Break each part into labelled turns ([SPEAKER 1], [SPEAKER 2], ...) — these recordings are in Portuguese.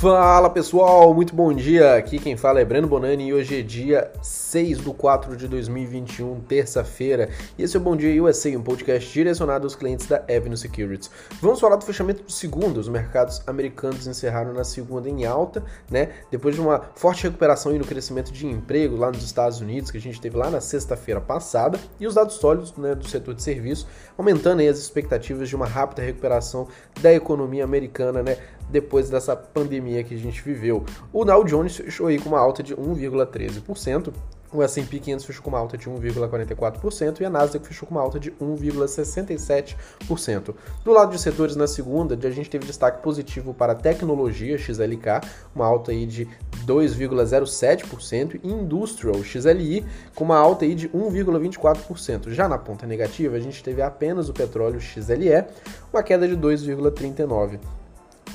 [SPEAKER 1] Fala pessoal, muito bom dia. Aqui quem fala é Breno Bonani e hoje é dia 6 do 4 de 2021, terça-feira. E esse é o Bom Dia USA, um podcast direcionado aos clientes da Avenue Securities. Vamos falar do fechamento do segundo. Os mercados americanos encerraram na segunda em alta, né? Depois de uma forte recuperação e no crescimento de emprego lá nos Estados Unidos, que a gente teve lá na sexta-feira passada, e os dados sólidos né, do setor de serviço, aumentando as expectativas de uma rápida recuperação da economia americana, né? Depois dessa pandemia que a gente viveu. O Dow Jones fechou aí com uma alta de 1,13%. O S&P 500 fechou com uma alta de 1,44% e a Nasdaq fechou com uma alta de 1,67%. Do lado de setores na segunda, a gente teve destaque positivo para tecnologia XLK, uma alta aí de 2,07% e Industrial XLI com uma alta aí de 1,24%. Já na ponta negativa, a gente teve apenas o petróleo XLE, uma queda de 2,39%.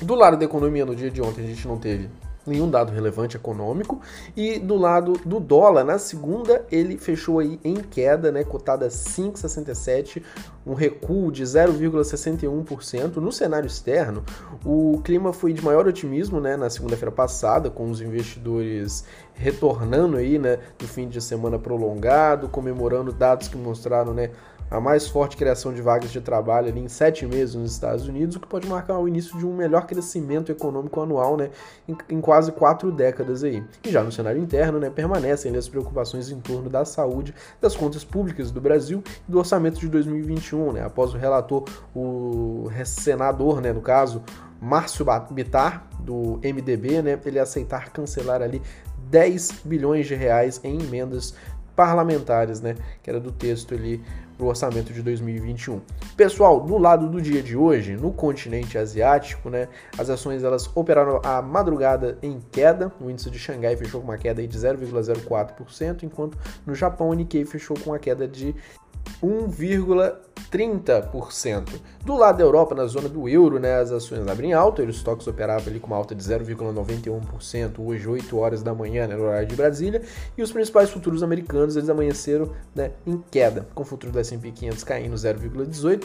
[SPEAKER 1] Do lado da economia, no dia de ontem, a gente não teve nenhum dado relevante econômico. E do lado do dólar, na segunda, ele fechou aí em queda, né, cotada 5,67, um recuo de 0,61%. No cenário externo, o clima foi de maior otimismo, né, na segunda-feira passada, com os investidores retornando aí, né, do fim de semana prolongado, comemorando dados que mostraram, né, a mais forte criação de vagas de trabalho ali em sete meses nos Estados Unidos, o que pode marcar o início de um melhor crescimento econômico anual né, em, em quase quatro décadas aí. E já no cenário interno, né, permanecem as preocupações em torno da saúde das contas públicas do Brasil e do orçamento de 2021, né, após o relator, o senador, né, no caso, Márcio Bitar, do MDB, né, ele aceitar cancelar ali 10 bilhões de reais em emendas parlamentares, né, que era do texto ali para o orçamento de 2021. Pessoal, no lado do dia de hoje, no continente asiático, né, as ações elas operaram a madrugada em queda. O índice de Xangai fechou com uma queda de 0,04%, enquanto no Japão o Nikkei fechou com uma queda de 1,30%. Do lado da Europa, na zona do euro, né, as ações abrem alta, o estoques operava ali com uma alta de 0,91%, hoje 8 horas da manhã, né, no horário de Brasília, e os principais futuros americanos, eles amanheceram né, em queda, com o futuro do S&P 500 caindo 0,18%,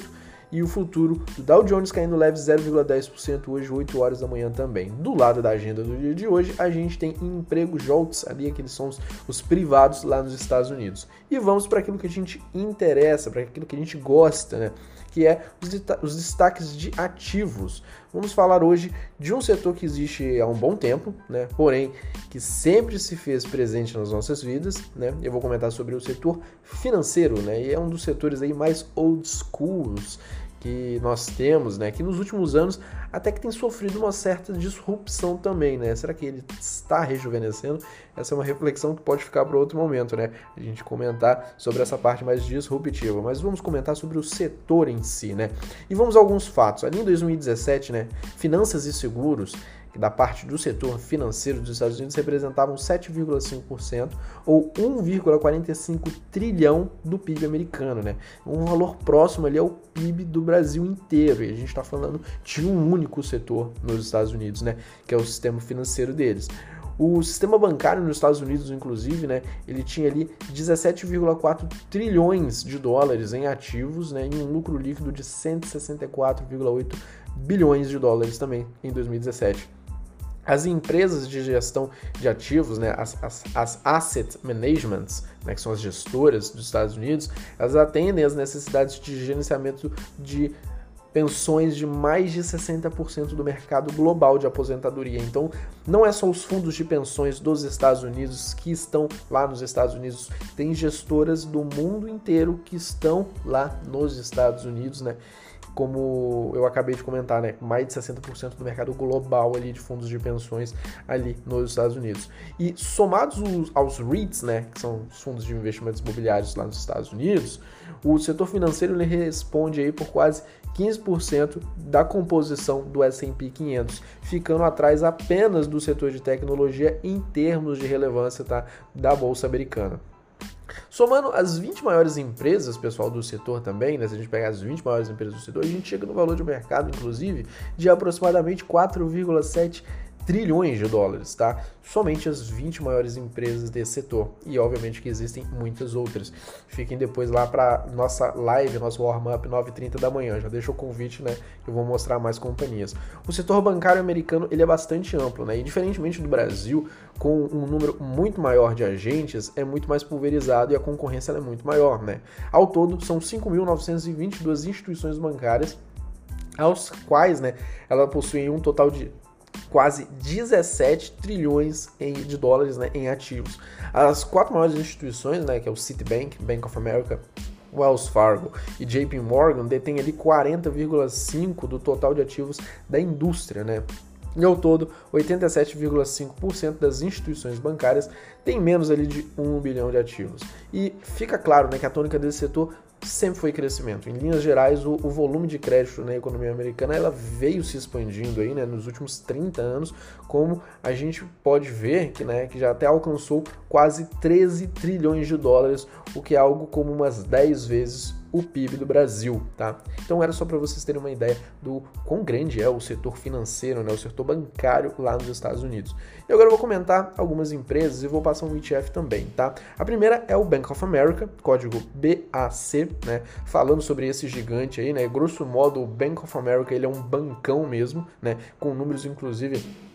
[SPEAKER 1] e o futuro do Dow Jones caindo leve 0,10% hoje, 8 horas da manhã também. Do lado da agenda do dia de hoje, a gente tem emprego JOLTS, ali aqueles são os, os privados lá nos Estados Unidos. E vamos para aquilo que a gente interessa, para aquilo que a gente gosta, né? Que é os destaques de ativos. Vamos falar hoje de um setor que existe há um bom tempo, né? porém que sempre se fez presente nas nossas vidas. Né? Eu vou comentar sobre o setor financeiro, né? e é um dos setores aí mais old schools que nós temos, né, que nos últimos anos até que tem sofrido uma certa disrupção também, né? Será que ele está rejuvenescendo? Essa é uma reflexão que pode ficar para outro momento, né? A gente comentar sobre essa parte mais disruptiva, mas vamos comentar sobre o setor em si, né? E vamos a alguns fatos. Ali em 2017, né, finanças e seguros que da parte do setor financeiro dos Estados Unidos representavam 7,5% ou 1,45 trilhão do PIB americano, né? Um valor próximo ali ao PIB do Brasil inteiro. E a gente está falando de um único setor nos Estados Unidos, né? Que é o sistema financeiro deles. O sistema bancário nos Estados Unidos, inclusive, né, ele tinha ali 17,4 trilhões de dólares em ativos, né, e um lucro líquido de 164,8 bilhões de dólares também em 2017. As empresas de gestão de ativos, né, as, as, as asset managements, né, que são as gestoras dos Estados Unidos, elas atendem às necessidades de gerenciamento de pensões de mais de 60% do mercado global de aposentadoria. Então, não é só os fundos de pensões dos Estados Unidos que estão lá nos Estados Unidos, tem gestoras do mundo inteiro que estão lá nos Estados Unidos, né? Como eu acabei de comentar, né, mais de 60% do mercado global ali de fundos de pensões ali nos Estados Unidos. E somados aos REITs, né, que são os fundos de investimentos imobiliários lá nos Estados Unidos, o setor financeiro ele responde aí por quase 15% da composição do S&P 500, ficando atrás apenas do setor de tecnologia em termos de relevância tá, da bolsa americana. Somando as 20 maiores empresas, pessoal, do setor também, né? Se a gente pegar as 20 maiores empresas do setor, a gente chega no valor de mercado, inclusive, de aproximadamente 4,7 trilhões de dólares, tá? Somente as 20 maiores empresas desse setor. E obviamente que existem muitas outras. Fiquem depois lá para nossa live, nosso warm-up 9h30 da manhã. Já deixa o convite, né? Eu vou mostrar mais companhias. O setor bancário americano ele é bastante amplo, né? E diferentemente do Brasil, com um número muito maior de agentes, é muito mais pulverizado e a concorrência é muito maior, né? Ao todo, são 5.922 instituições bancárias aos quais né, ela possui um total de quase 17 trilhões de dólares né, em ativos. As quatro maiores instituições, né, que é o Citibank, Bank of America, Wells Fargo e JP Morgan, detêm ali 40,5% do total de ativos da indústria, né? E ao todo, 87,5% das instituições bancárias têm menos ali de 1 bilhão de ativos. E fica claro né, que a tônica desse setor sempre foi crescimento. Em linhas gerais, o, o, volume de crédito na economia americana ela veio se expandindo aí, né, nos últimos 30 anos, como a gente pode ver que, né, que já até alcançou quase 13 trilhões de dólares, o que é algo como umas 10 vezes o PIB do Brasil, tá? Então era só para vocês terem uma ideia do quão grande é o setor financeiro, né, o setor bancário lá nos Estados Unidos. E agora eu vou comentar algumas empresas e vou passar um ETF também, tá? A primeira é o Bank of America, código BAC, né? Falando sobre esse gigante aí, né? Grosso modo, o Bank of America ele é um bancão mesmo, né? Com números inclusive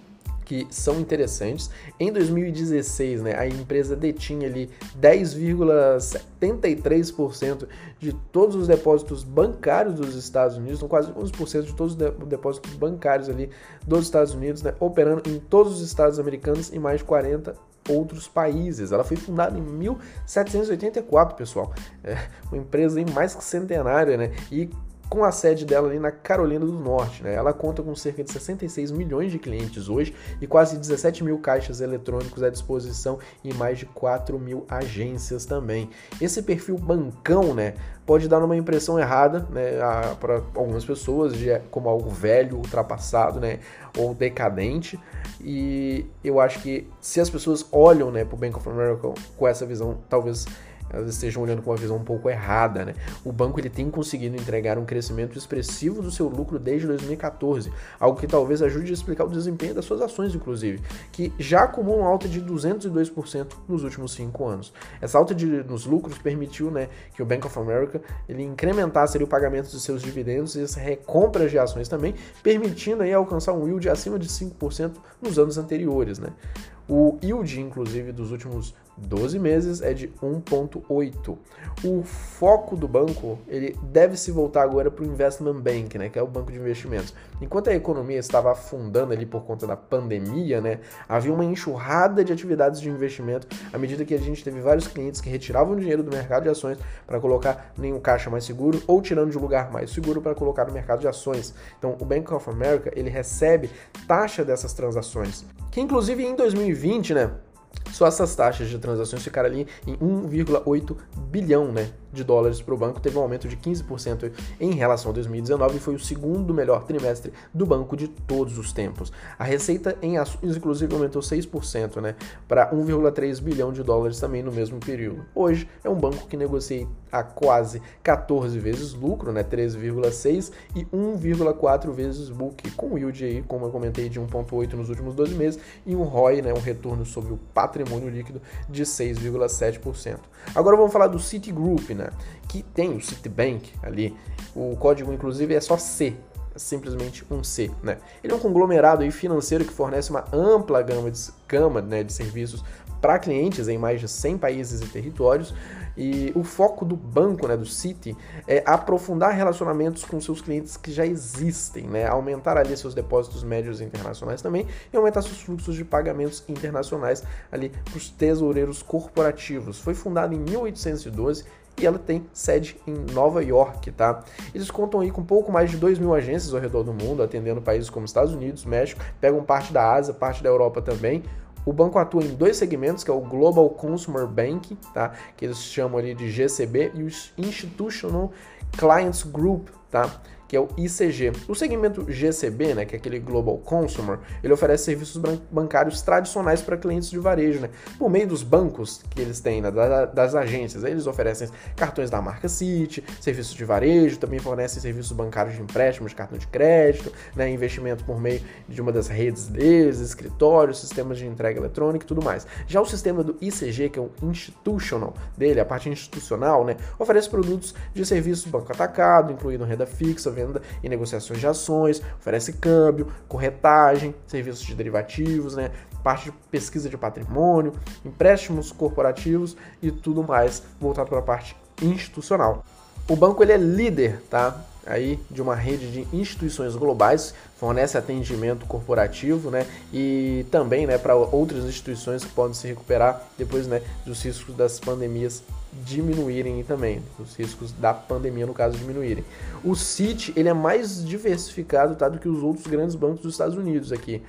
[SPEAKER 1] que são interessantes. Em 2016, né, a empresa detinha ali 10,73% de todos os depósitos bancários dos Estados Unidos, são quase 11% de todos os depósitos bancários ali dos Estados Unidos, né, operando em todos os estados americanos e mais de 40 outros países. Ela foi fundada em 1784, pessoal. É uma empresa mais que centenária, né? E com a sede dela ali na Carolina do Norte. Né? Ela conta com cerca de 66 milhões de clientes hoje e quase 17 mil caixas eletrônicos à disposição e mais de 4 mil agências também. Esse perfil bancão né, pode dar uma impressão errada né, para algumas pessoas de como algo velho, ultrapassado né, ou decadente. E eu acho que se as pessoas olham né, para o Bank of America com essa visão, talvez elas estejam olhando com uma visão um pouco errada, né? O banco ele tem conseguido entregar um crescimento expressivo do seu lucro desde 2014, algo que talvez ajude a explicar o desempenho das suas ações, inclusive, que já acumulam alta de 202% nos últimos cinco anos. Essa alta de, nos lucros permitiu, né, que o Bank of America ele incrementasse ali, o pagamento de seus dividendos e as recompras de ações também, permitindo aí alcançar um yield acima de 5% nos anos anteriores, né? O yield, inclusive, dos últimos 12 meses é de 1.8. O foco do banco ele deve se voltar agora para o investment bank, né, que é o banco de investimentos. Enquanto a economia estava afundando ali por conta da pandemia, né, havia uma enxurrada de atividades de investimento à medida que a gente teve vários clientes que retiravam dinheiro do mercado de ações para colocar em um caixa mais seguro ou tirando de um lugar mais seguro para colocar no mercado de ações. Então, o Bank of America ele recebe taxa dessas transações, que inclusive em 2020, né, só essas taxas de transações ficaram ali em 1,8 bilhão né, de dólares para o banco, teve um aumento de 15% em relação a 2019 e foi o segundo melhor trimestre do banco de todos os tempos. A receita em ações, inclusive, aumentou 6% né, para 1,3 bilhão de dólares também no mesmo período. Hoje é um banco que negocia a quase 14 vezes lucro, né, 13,6 e 1,4 vezes book, com yield aí, como eu comentei, de 1,8 nos últimos 12 meses e um ROI, né, um retorno sobre o patrimônio líquido de 6,7%. Agora vamos falar do Citigroup, né? Que tem o Citibank ali. O código, inclusive, é só C, é simplesmente um C, né? Ele é um conglomerado financeiro que fornece uma ampla gama de, gama, né, de serviços para clientes em mais de 100 países e territórios. E o foco do banco, né, do Citi, é aprofundar relacionamentos com seus clientes que já existem, né, aumentar ali seus depósitos médios internacionais também e aumentar seus fluxos de pagamentos internacionais ali para os tesoureiros corporativos. Foi fundado em 1812 e ela tem sede em Nova York, tá? Eles contam aí com pouco mais de 2 mil agências ao redor do mundo, atendendo países como Estados Unidos, México, pegam parte da Ásia, parte da Europa também. O banco atua em dois segmentos, que é o Global Consumer Bank, tá? que eles chamam ali de GCB, e o Institutional Clients Group, tá? Que é o ICG. O segmento GCB, né, que é aquele Global Consumer, ele oferece serviços bancários tradicionais para clientes de varejo, né, por meio dos bancos que eles têm, né, das agências. Eles oferecem cartões da marca Citi, serviços de varejo, também fornecem serviços bancários de empréstimo de cartão de crédito, né, investimento por meio de uma das redes deles, escritórios, sistemas de entrega eletrônica e tudo mais. Já o sistema do ICG, que é o institutional dele, a parte institucional, né, oferece produtos de serviços banco atacado, incluindo renda fixa, venda e negociações de ações, oferece câmbio, corretagem, serviços de derivativos, né, parte de pesquisa de patrimônio, empréstimos corporativos e tudo mais voltado para a parte institucional. O banco ele é líder, tá? Aí de uma rede de instituições globais, fornece atendimento corporativo, né, e também, né, para outras instituições que podem se recuperar depois, né, dos riscos das pandemias diminuírem também, os riscos da pandemia no caso diminuírem. O Citi, ele é mais diversificado, tá, do que os outros grandes bancos dos Estados Unidos aqui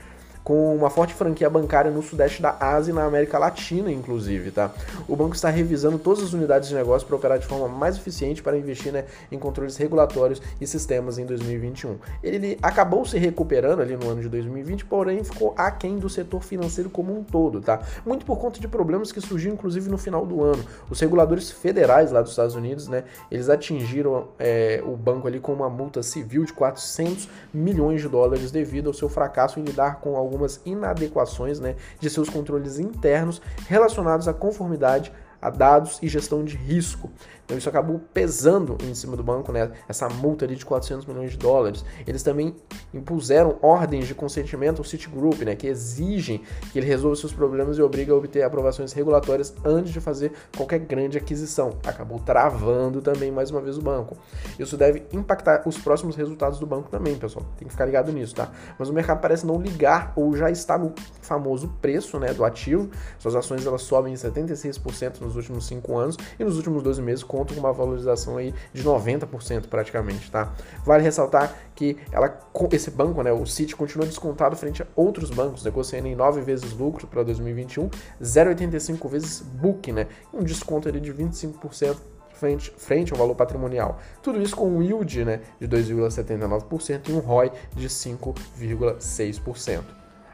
[SPEAKER 1] com uma forte franquia bancária no sudeste da Ásia e na América Latina, inclusive, tá? O banco está revisando todas as unidades de negócio para operar de forma mais eficiente para investir né, em controles regulatórios e sistemas em 2021. Ele acabou se recuperando ali no ano de 2020, porém ficou aquém do setor financeiro como um todo, tá? Muito por conta de problemas que surgiram, inclusive, no final do ano. Os reguladores federais lá dos Estados Unidos, né, eles atingiram é, o banco ali com uma multa civil de 400 milhões de dólares devido ao seu fracasso em lidar com alguns algumas inadequações né, de seus controles internos relacionados à conformidade a dados e gestão de risco. Então isso acabou pesando em cima do banco, né? Essa multa ali de 400 milhões de dólares. Eles também impuseram ordens de consentimento ao Citigroup, né? Que exigem que ele resolva seus problemas e obriga a obter aprovações regulatórias antes de fazer qualquer grande aquisição. Acabou travando também mais uma vez o banco. Isso deve impactar os próximos resultados do banco também, pessoal. Tem que ficar ligado nisso, tá? Mas o mercado parece não ligar ou já está no famoso preço, né, do ativo. Suas ações elas sobem 76% nos últimos 5 anos e nos últimos 12 meses conta com uma valorização aí de 90% praticamente, tá? Vale ressaltar que ela, esse banco, né, o Citi, continua descontado frente a outros bancos, negociando em 9 vezes lucro para 2021, 0,85 vezes book, né? Um desconto ali de 25% frente, frente ao valor patrimonial. Tudo isso com um yield né, de 2,79% e um ROI de 5,6%.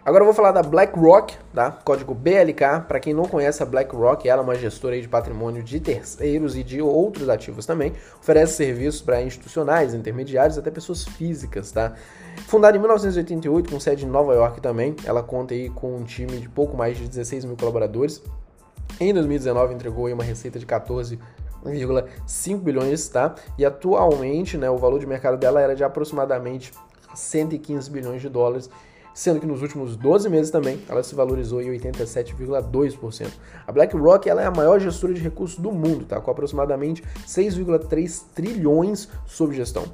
[SPEAKER 1] Agora eu vou falar da BlackRock, tá? Código BLK. Para quem não conhece a BlackRock, ela é uma gestora de patrimônio de terceiros e de outros ativos também. Oferece serviços para institucionais, intermediários, até pessoas físicas, tá? Fundada em 1988, com sede em Nova York também, ela conta aí com um time de pouco mais de 16 mil colaboradores. Em 2019 entregou uma receita de 14,5 bilhões, tá? E atualmente, né, o valor de mercado dela era de aproximadamente 115 bilhões de dólares sendo que nos últimos 12 meses também ela se valorizou em 87,2%. A BlackRock ela é a maior gestora de recursos do mundo, tá? com aproximadamente 6,3 trilhões sob gestão.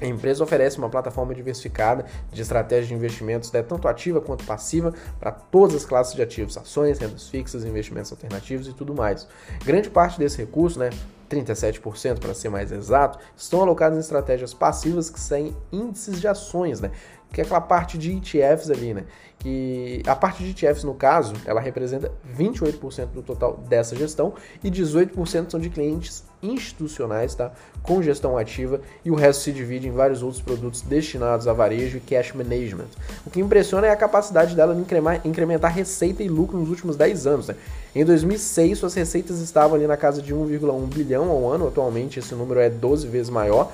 [SPEAKER 1] A empresa oferece uma plataforma diversificada de estratégias de investimentos, né, tanto ativa quanto passiva, para todas as classes de ativos, ações, rendas fixas, investimentos alternativos e tudo mais. Grande parte desse recurso, né, 37% para ser mais exato, estão alocados em estratégias passivas que seguem índices de ações, né? Que é aquela parte de ETFs ali, né? Que a parte de ETFs, no caso, ela representa 28% do total dessa gestão e 18% são de clientes institucionais, tá? Com gestão ativa e o resto se divide em vários outros produtos destinados a varejo e cash management. O que impressiona é a capacidade dela de incrementar receita e lucro nos últimos 10 anos, né? Em 2006, suas receitas estavam ali na casa de 1,1 bilhão ao ano, atualmente esse número é 12 vezes maior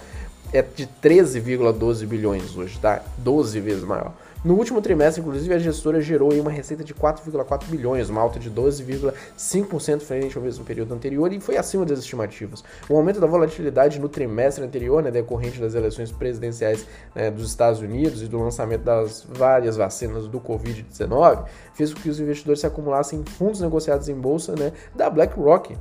[SPEAKER 1] é de 13,12 bilhões hoje, tá? 12 vezes maior. No último trimestre, inclusive, a gestora gerou uma receita de 4,4 bilhões, uma alta de 12,5% frente ao mesmo período anterior e foi acima das estimativas. O aumento da volatilidade no trimestre anterior, né, decorrente das eleições presidenciais né, dos Estados Unidos e do lançamento das várias vacinas do Covid-19, fez com que os investidores se acumulassem em fundos negociados em bolsa né, da BlackRock,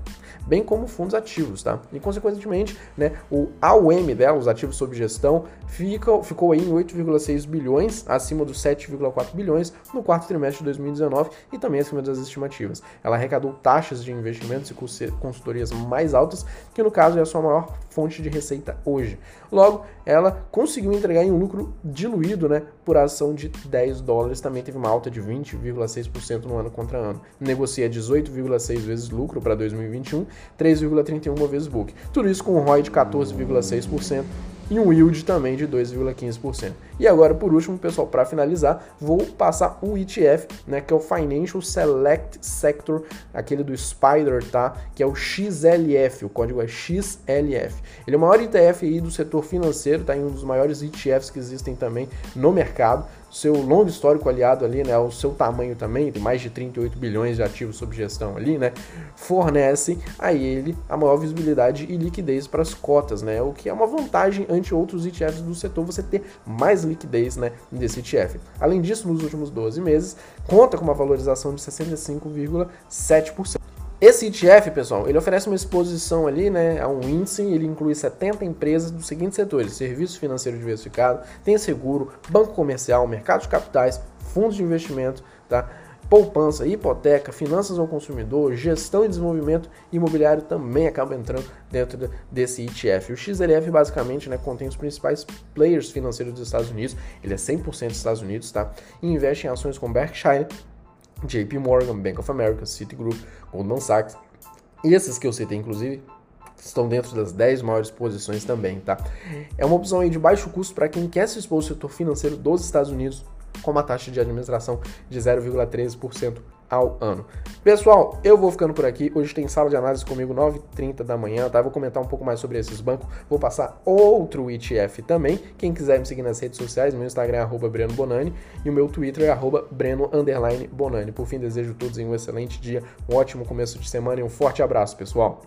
[SPEAKER 1] bem como fundos ativos, tá? E consequentemente, né, o AUM dela, os ativos sob gestão, fica, ficou em 8,6 bilhões, acima dos 7,4 bilhões no quarto trimestre de 2019 e também acima das estimativas. Ela arrecadou taxas de investimentos e consultorias mais altas, que no caso é a sua maior fonte de receita hoje. Logo, ela conseguiu entregar em um lucro diluído, né, por ação de 10 dólares, também teve uma alta de 20,6% no ano contra ano. Negocia 18,6 vezes lucro para 2021, 3,31 vezes book. Tudo isso com um ROI de 14,6% e um yield também de 2,15%. E agora, por último, pessoal, para finalizar, vou passar o ETF, né, que é o Financial Select Sector, aquele do Spider, tá? Que é o XLF, o código é XLF. Ele é o maior ETF aí do setor financeiro, tá? Em um dos maiores ETFs que existem também no mercado seu longo histórico aliado ali, né, o seu tamanho também, tem mais de 38 bilhões de ativos sob gestão ali, né, fornece a ele a maior visibilidade e liquidez para as cotas, né, o que é uma vantagem ante outros ETFs do setor, você ter mais liquidez, né, desse ETF. Além disso, nos últimos 12 meses, conta com uma valorização de 65,7%. Esse ETF, pessoal, ele oferece uma exposição ali, né, a um índice, ele inclui 70 empresas dos seguintes setores: serviço financeiro diversificado, tem seguro, banco comercial, mercado de capitais, fundos de investimento, tá? Poupança, hipoteca, finanças ao consumidor, gestão e desenvolvimento imobiliário também acaba entrando dentro desse ETF. O XLF basicamente né, contém os principais players financeiros dos Estados Unidos, ele é 100% dos Estados Unidos, tá? E investe em ações como Berkshire, JP Morgan, Bank of America, Citigroup, Goldman Sachs. Esses que eu citei, inclusive, estão dentro das 10 maiores posições também, tá? É uma opção aí de baixo custo para quem quer se expor ao setor financeiro dos Estados Unidos com uma taxa de administração de 0,13% ao ano. Pessoal, eu vou ficando por aqui. Hoje tem sala de análise comigo 9h30 da manhã, tá? Vou comentar um pouco mais sobre esses bancos. Vou passar outro ETF também. Quem quiser me seguir nas redes sociais, meu Instagram é arroba Breno Bonani e o meu Twitter é arroba Breno Bonani. Por fim, desejo a todos um excelente dia, um ótimo começo de semana e um forte abraço, pessoal.